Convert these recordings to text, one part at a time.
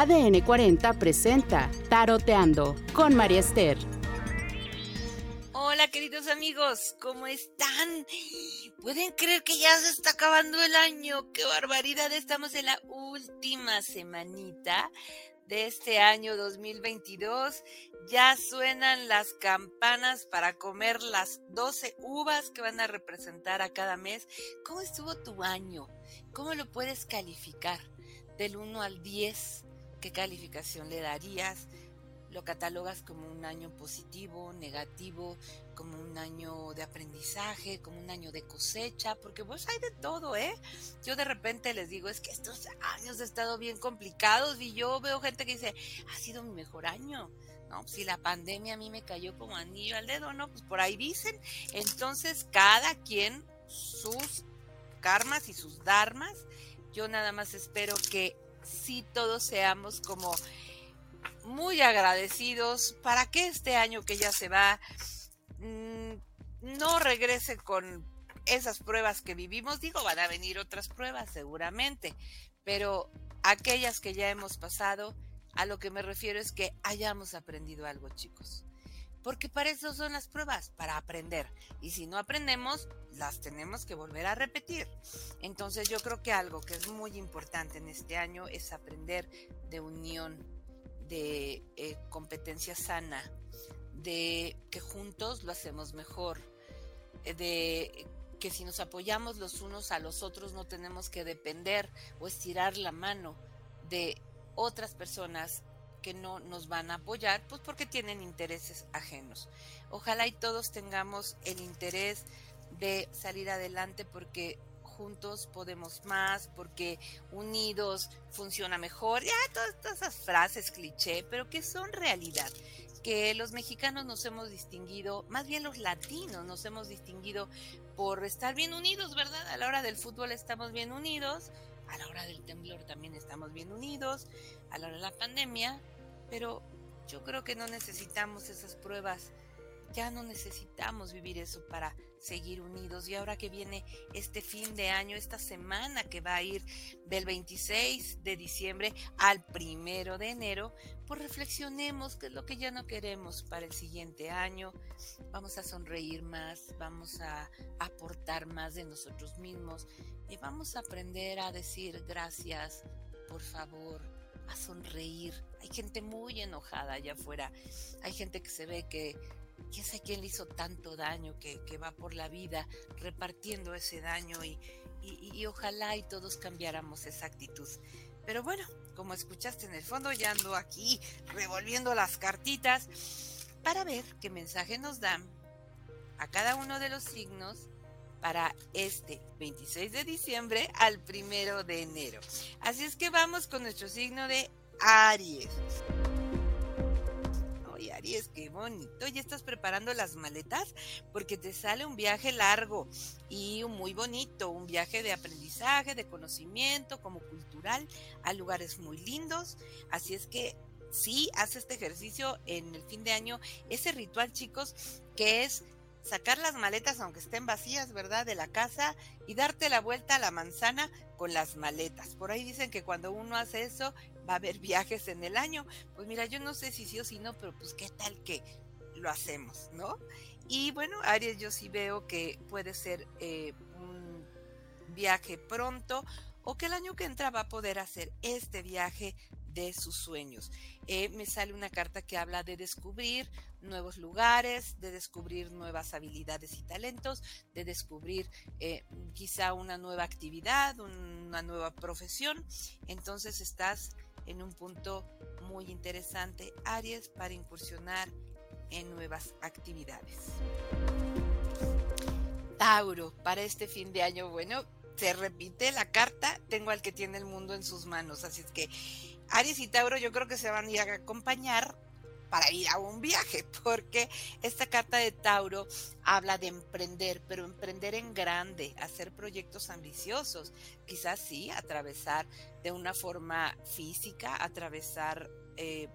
ADN 40 presenta Taroteando con María Esther. Hola queridos amigos, ¿cómo están? ¿Pueden creer que ya se está acabando el año? ¡Qué barbaridad! Estamos en la última semanita de este año 2022. Ya suenan las campanas para comer las 12 uvas que van a representar a cada mes. ¿Cómo estuvo tu año? ¿Cómo lo puedes calificar? Del 1 al 10, ¿qué calificación le darías? ¿Lo catalogas como un año positivo, negativo, como un año de aprendizaje, como un año de cosecha? Porque pues hay de todo, ¿eh? Yo de repente les digo, es que estos años han estado bien complicados y yo veo gente que dice, ha sido mi mejor año. ¿no? Si la pandemia a mí me cayó como anillo al dedo, ¿no? Pues por ahí dicen. Entonces, cada quien sus karmas y sus dharmas. Yo nada más espero que sí todos seamos como muy agradecidos para que este año que ya se va mm, no regrese con esas pruebas que vivimos. Digo, van a venir otras pruebas seguramente, pero aquellas que ya hemos pasado, a lo que me refiero es que hayamos aprendido algo, chicos. Porque para eso son las pruebas, para aprender. Y si no aprendemos, las tenemos que volver a repetir. Entonces yo creo que algo que es muy importante en este año es aprender de unión, de eh, competencia sana, de que juntos lo hacemos mejor, eh, de que si nos apoyamos los unos a los otros no tenemos que depender o estirar la mano de otras personas no nos van a apoyar, pues porque tienen intereses ajenos. Ojalá y todos tengamos el interés de salir adelante porque juntos podemos más, porque unidos funciona mejor. Ya todas, esas frases cliché, pero que son realidad. Que los mexicanos nos hemos distinguido, más bien los latinos nos hemos distinguido por estar bien unidos, ¿verdad? A la hora del fútbol estamos bien unidos, a la hora del temblor también estamos bien unidos, a la hora de la pandemia, pero yo creo que no necesitamos esas pruebas ya no necesitamos vivir eso para seguir unidos. Y ahora que viene este fin de año, esta semana que va a ir del 26 de diciembre al primero de enero, pues reflexionemos qué es lo que ya no queremos para el siguiente año. Vamos a sonreír más, vamos a aportar más de nosotros mismos y vamos a aprender a decir gracias, por favor, a sonreír. Hay gente muy enojada allá afuera. Hay gente que se ve que quién sabe quién le hizo tanto daño que, va por la vida repartiendo ese daño y, y, ojalá y todos cambiáramos esa actitud. Pero bueno, como escuchaste en el fondo, ya ando aquí revolviendo las cartitas para ver qué mensaje nos dan a cada uno de los signos para este 26 de diciembre al primero de enero. Así es que vamos con nuestro signo de Aries. Aries, qué bonito. Ya estás preparando las maletas porque te sale un viaje largo y muy bonito, un viaje de aprendizaje, de conocimiento, como cultural, a lugares muy lindos. Así es que sí, haz este ejercicio en el fin de año, ese ritual, chicos, que es sacar las maletas aunque estén vacías, ¿verdad? De la casa y darte la vuelta a la manzana con las maletas. Por ahí dicen que cuando uno hace eso va a haber viajes en el año. Pues mira, yo no sé si sí o si no, pero pues qué tal que lo hacemos, ¿no? Y bueno, Aries, yo sí veo que puede ser eh, un viaje pronto o que el año que entra va a poder hacer este viaje de sus sueños. Eh, me sale una carta que habla de descubrir nuevos lugares, de descubrir nuevas habilidades y talentos, de descubrir eh, quizá una nueva actividad, una nueva profesión. Entonces estás en un punto muy interesante, Aries, para incursionar en nuevas actividades. Tauro, para este fin de año, bueno, se repite la carta, tengo al que tiene el mundo en sus manos, así es que Aries y Tauro yo creo que se van a ir a acompañar para ir a un viaje, porque esta carta de Tauro habla de emprender, pero emprender en grande, hacer proyectos ambiciosos, quizás sí, atravesar de una forma física, atravesar... Eh,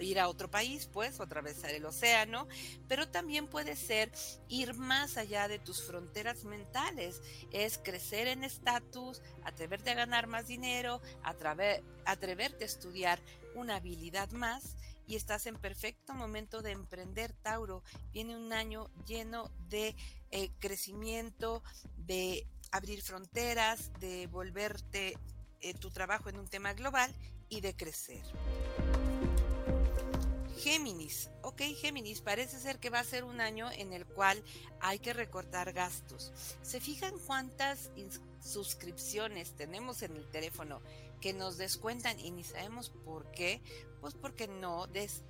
ir a otro país, pues, o atravesar el océano, pero también puede ser ir más allá de tus fronteras mentales, es crecer en estatus, atreverte a ganar más dinero, atreverte a estudiar una habilidad más y estás en perfecto momento de emprender, Tauro. Viene un año lleno de eh, crecimiento, de abrir fronteras, de volverte eh, tu trabajo en un tema global y de crecer. Géminis, ok Géminis, parece ser que va a ser un año en el cual hay que recortar gastos. ¿Se fijan cuántas suscripciones tenemos en el teléfono que nos descuentan y ni sabemos por qué? Pues porque no,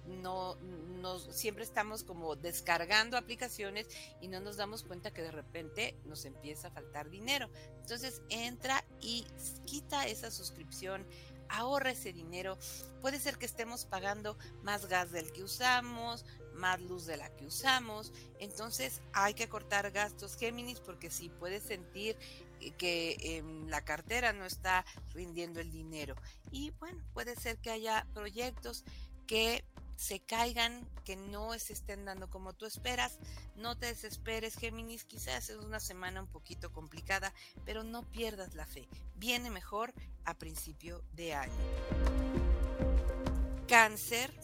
no, siempre estamos como descargando aplicaciones y no nos damos cuenta que de repente nos empieza a faltar dinero. Entonces entra y quita esa suscripción ahorra ese dinero. Puede ser que estemos pagando más gas del que usamos, más luz de la que usamos. Entonces hay que cortar gastos Géminis porque si puedes sentir que em, la cartera no está rindiendo el dinero. Y bueno, puede ser que haya proyectos que se caigan, que no se estén dando como tú esperas. No te desesperes, Géminis. Quizás es una semana un poquito complicada, pero no pierdas la fe. Viene mejor a principio de año. Cáncer.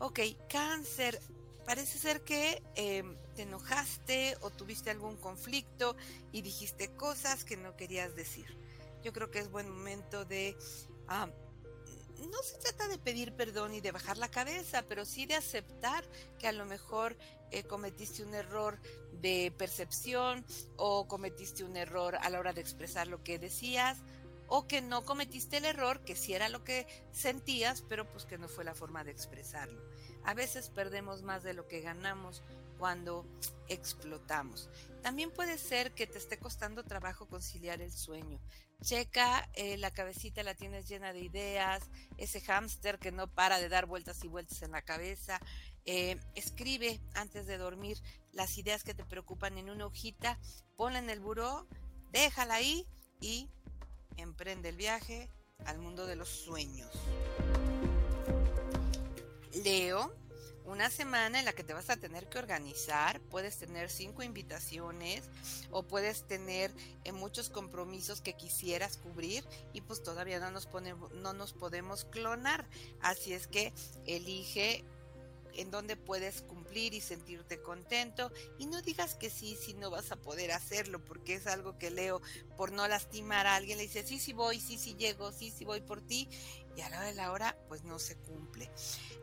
Ok, cáncer. Parece ser que em, te enojaste o tuviste algún conflicto y dijiste cosas que no querías decir. Yo creo que es buen momento de ah, no se trata de pedir perdón y de bajar la cabeza, pero sí de aceptar que a lo mejor eh, cometiste un error de percepción o cometiste un error a la hora de expresar lo que decías o que no cometiste el error, que sí era lo que sentías, pero pues que no fue la forma de expresarlo. A veces perdemos más de lo que ganamos cuando explotamos. También puede ser que te esté costando trabajo conciliar el sueño. Checa, eh, la cabecita la tienes llena de ideas, ese hámster que no para de dar vueltas y vueltas en la cabeza. Eh, escribe antes de dormir las ideas que te preocupan en una hojita, ponla en el buró, déjala ahí y emprende el viaje al mundo de los sueños. Leo, una semana en la que te vas a tener que organizar, puedes tener cinco invitaciones o puedes tener eh, muchos compromisos que quisieras cubrir y pues todavía no nos, no nos podemos clonar. Así es que elige en donde puedes cumplir y sentirte contento. Y no digas que sí si no vas a poder hacerlo porque es algo que leo por no lastimar a alguien. Le dice sí sí voy sí sí llego sí sí voy por ti y a la hora de la hora pues no se cumple.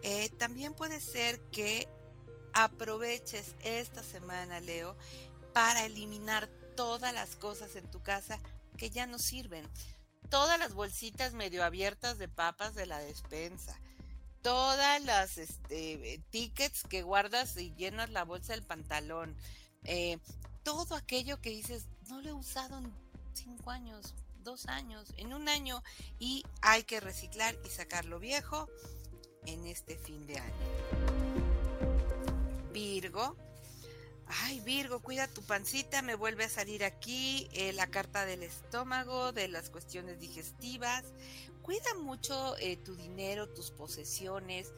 Eh, también puede ser que aproveches esta semana Leo para eliminar todas las cosas en tu casa que ya no sirven. Todas las bolsitas medio abiertas de papas de la despensa. Todas las este, tickets que guardas y llenas la bolsa del pantalón, eh, todo aquello que dices, no lo he usado en cinco años, dos años, en un año, y hay que reciclar y sacar lo viejo en este fin de año. Virgo, Ay, Virgo, cuida tu pancita, me vuelve a salir aquí eh, la carta del estómago, de las cuestiones digestivas. Cuida mucho eh, tu dinero, tus posesiones.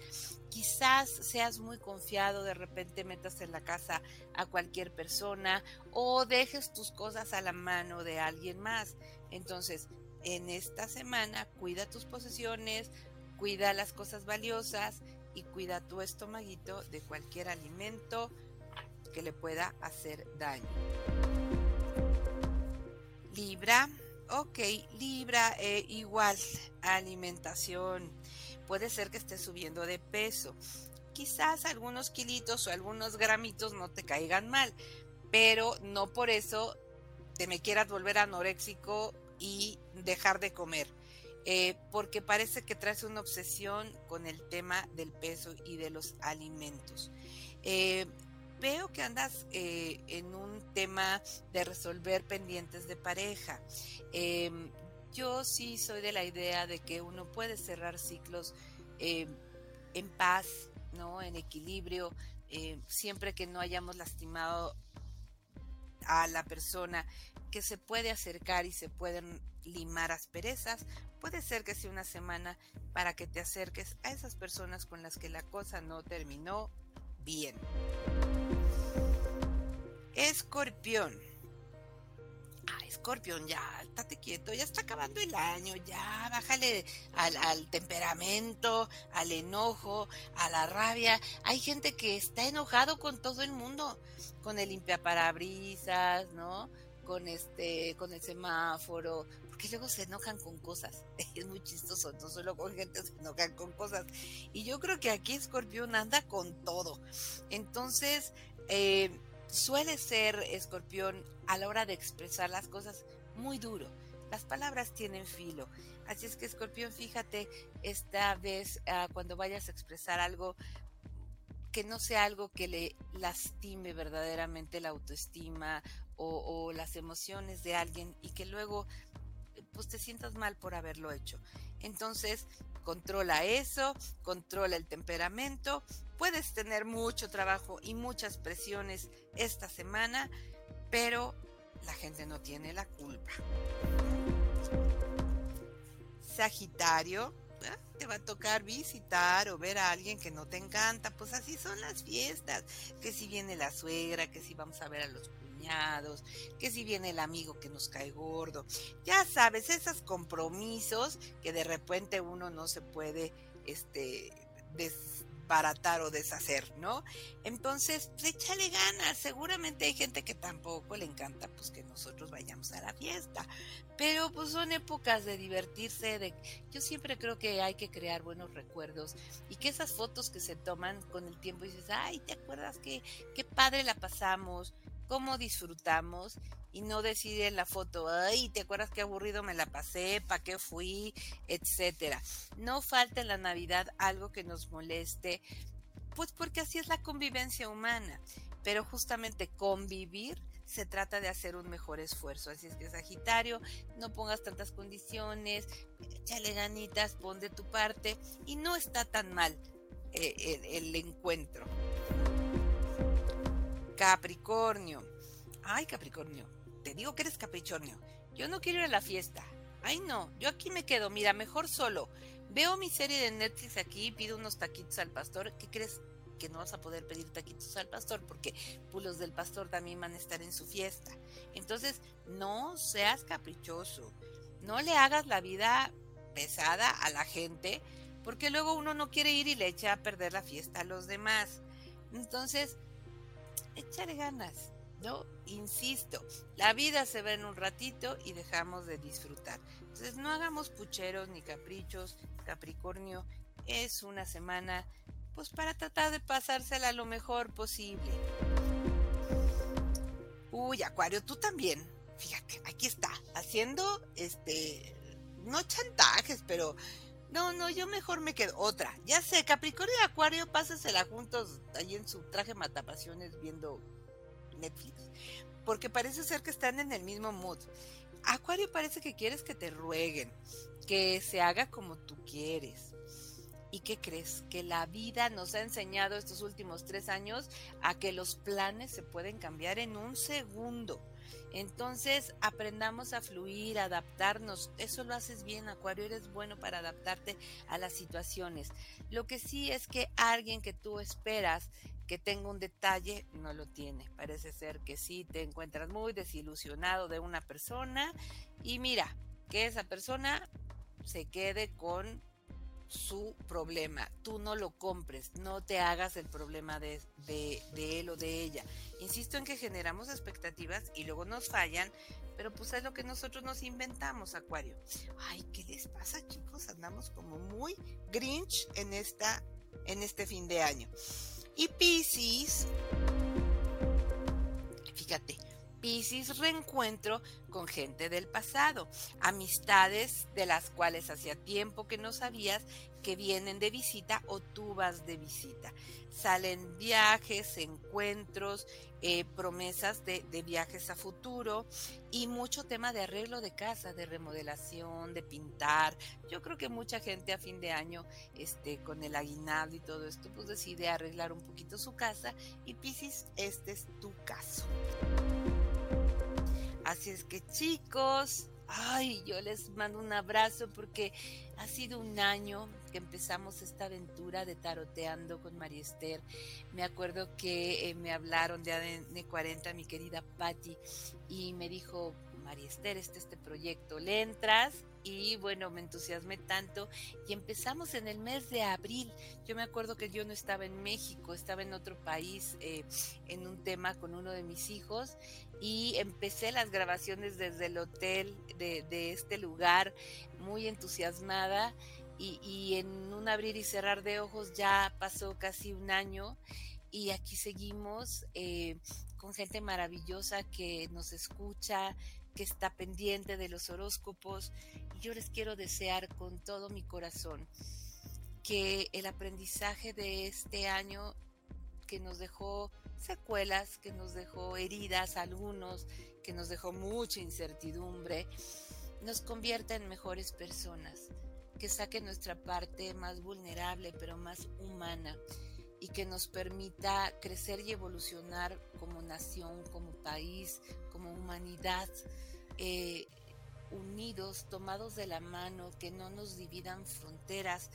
Quizás seas muy confiado, de repente metas en la casa a cualquier persona o dejes tus cosas a la mano de alguien más. Entonces, en esta semana, cuida tus posesiones, cuida las cosas valiosas y cuida tu estomaguito de cualquier alimento que le pueda hacer daño. Libra, ok, Libra, eh, igual, alimentación. Puede ser que esté subiendo de peso. Quizás algunos kilitos o algunos gramitos no te caigan mal, pero no por eso te me quieras volver anoréxico y dejar de comer. Eh, porque parece que traes una obsesión con el tema del peso y de los alimentos. Eh, veo que andas eh, en un tema de resolver pendientes de pareja. Em, yo sí soy de la idea de que uno puede cerrar ciclos em, en paz, ¿no? En equilibrio, em, siempre que no hayamos lastimado a la persona que se puede acercar y se pueden limar asperezas, puede ser que sea una semana para que te acerques a esas personas con las que la cosa no terminó bien. Escorpión. Ah, Escorpión, ya, estate quieto, ya está acabando el año, ya, bájale al, temperamento, al enojo, a la rabia. Hay gente que está enojado con todo el mundo, con el limpiaparabrisas, ¿no? Con este, con el semáforo, porque luego se enojan con cosas. Es muy chistoso, no solo con gente se enojan con cosas. Y yo creo que aquí Escorpión anda con todo. Entonces, eh, suele ser escorpión a la hora de expresar las cosas muy duro. Las palabras tienen filo. Así es que escorpión, fíjate esta vez uh, cuando vayas a expresar algo que no sea algo que le lastime verdaderamente la autoestima o, o las emociones de alguien y que luego pues te sientas mal por haberlo hecho. Entonces, controla eso, controla el temperamento, puedes tener mucho trabajo y muchas presiones esta semana, pero la gente no tiene la culpa. Sagitario, ¿eh? te va a tocar visitar o ver a alguien que no te encanta, pues así son las fiestas, que si viene la suegra, que si vamos a ver a los que si viene el amigo que nos cae gordo, ya sabes, esos compromisos que de repente uno no se puede este desbaratar o deshacer, ¿no? Entonces, pues, échale ganas. Seguramente hay gente que tampoco le encanta pues que nosotros vayamos a la fiesta, pero pues son épocas de divertirse, de yo siempre creo que hay que crear buenos recuerdos y que esas fotos que se toman con el tiempo dices, "Ay, ¿te acuerdas que qué padre la pasamos?" Cómo disfrutamos y no decir en la foto, ay, ¿te acuerdas qué aburrido me la pasé? ¿Para qué fui? Etcétera. No falta en la Navidad algo que nos moleste, pues porque así es la convivencia humana. Pero justamente convivir se trata de hacer un mejor esfuerzo. Así es que Sagitario, no pongas tantas condiciones, échale ganitas, pon de tu parte y no está tan mal eh, el encuentro. Capricornio. Ay, Capricornio, te digo que eres Capricornio. Yo no quiero ir a la fiesta. Ay, no, yo aquí me quedo. Mira, mejor solo. Veo mi serie de Netflix aquí pido unos taquitos al pastor. ¿Qué crees? Que no vas a poder pedir taquitos al pastor porque pues, los del pastor también van a estar en su fiesta. Entonces, no seas caprichoso. No le hagas la vida pesada a la gente porque luego uno no quiere ir y le echa a perder la fiesta a los demás. Entonces, échale ganas, ¿no? Insisto, la vida se ve en un ratito y dejamos de disfrutar. Entonces no hagamos pucheros ni caprichos. Capricornio es una semana pues para tratar de pasársela lo mejor posible. Uy, Acuario, tú también. Fíjate, aquí está, haciendo este no chantajes, pero no, no, yo mejor me quedo. Otra. Ya sé, Capricornio y Acuario, pásasela juntos ahí en su traje matapasiones viendo Netflix. Porque parece ser que están en el mismo mood. Acuario parece que quieres que te rueguen, que se haga como tú quieres. ¿Y qué crees? Que la vida nos ha enseñado estos últimos tres años a que los planes se pueden cambiar en un segundo. Entonces aprendamos a fluir, a adaptarnos. Eso lo haces bien, Acuario, eres bueno para adaptarte a las situaciones. Lo que sí es que alguien que tú esperas que tenga un detalle, no lo tiene. Parece ser que sí te encuentras muy desilusionado de una persona y mira, que esa persona se quede con su problema. Tú no lo compres, no te hagas el problema de, de, él o de ella. Insisto en que generamos expectativas y luego nos fallan, pero pues es lo que nosotros nos inventamos, Acuario. Ay, ¿qué les pasa, chicos? Andamos como muy grinch en, esta, en este fin de año. Y Pisces, fíjate, Piscis reencuentro con gente del pasado, amistades de las cuales hacía tiempo que no sabías que vienen de visita o tú vas de visita. Salen viajes, encuentros, eh, promesas de, de, viajes a futuro y mucho tema de arreglo de casa, de remodelación, de pintar. Yo creo que mucha gente a fin de año, este, con el aguinaldo y todo esto, pues decide arreglar un poquito su casa y Piscis, este es tu caso. Así es que chicos, ay, yo les mando un abrazo porque ha sido un año que empezamos esta aventura de taroteando con María Esther. Me acuerdo que eh, me hablaron de ADN 40, mi querida Patti, y me dijo, María Esther, este, este proyecto, le entras y bueno, me entusiasmé tanto y empezamos en el mes de abril. Yo me acuerdo que yo no estaba en México, estaba en otro país eh, en un tema con uno de mis hijos y empecé las grabaciones desde el hotel de, este lugar muy entusiasmada y, y en un abrir y cerrar de ojos ya pasó casi un año y aquí seguimos eh, con gente maravillosa que nos escucha, que está pendiente de los horóscopos. Y yo les quiero desear con todo mi corazón que el aprendizaje de este año que nos dejó secuelas, que nos dejó heridas algunos, que nos dejó mucha incertidumbre, nos convierta en mejores personas, que saque nuestra parte más vulnerable pero más humana y que nos permita crecer y evolucionar como nación, como país, como humanidad, eh, unidos, tomados de la mano, que no nos dividan fronteras,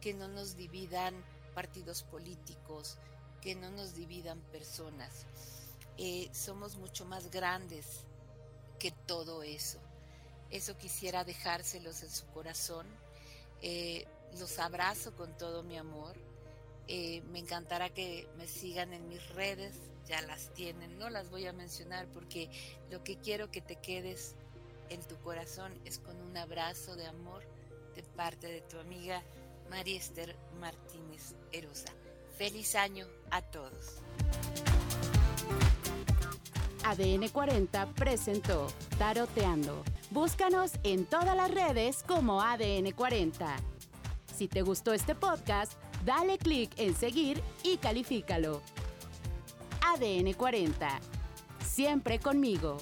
que no nos dividan partidos políticos, que no nos dividan personas. Eh, somos mucho más grandes que todo eso. Eso quisiera dejárselos en su corazón. Eh, los abrazo con todo mi amor eh, me encantará que me sigan en mis redes, ya las tienen, no las voy a mencionar porque lo que quiero que te quedes en tu corazón es con un abrazo de amor de parte de tu amiga María Esther Martínez Erosa. Feliz año a todos. ADN 40 presentó Taroteando. Búscanos en todas las redes como ADN 40. Si te gustó este podcast, Dale clic en seguir y califícalo. ADN 40. Siempre conmigo.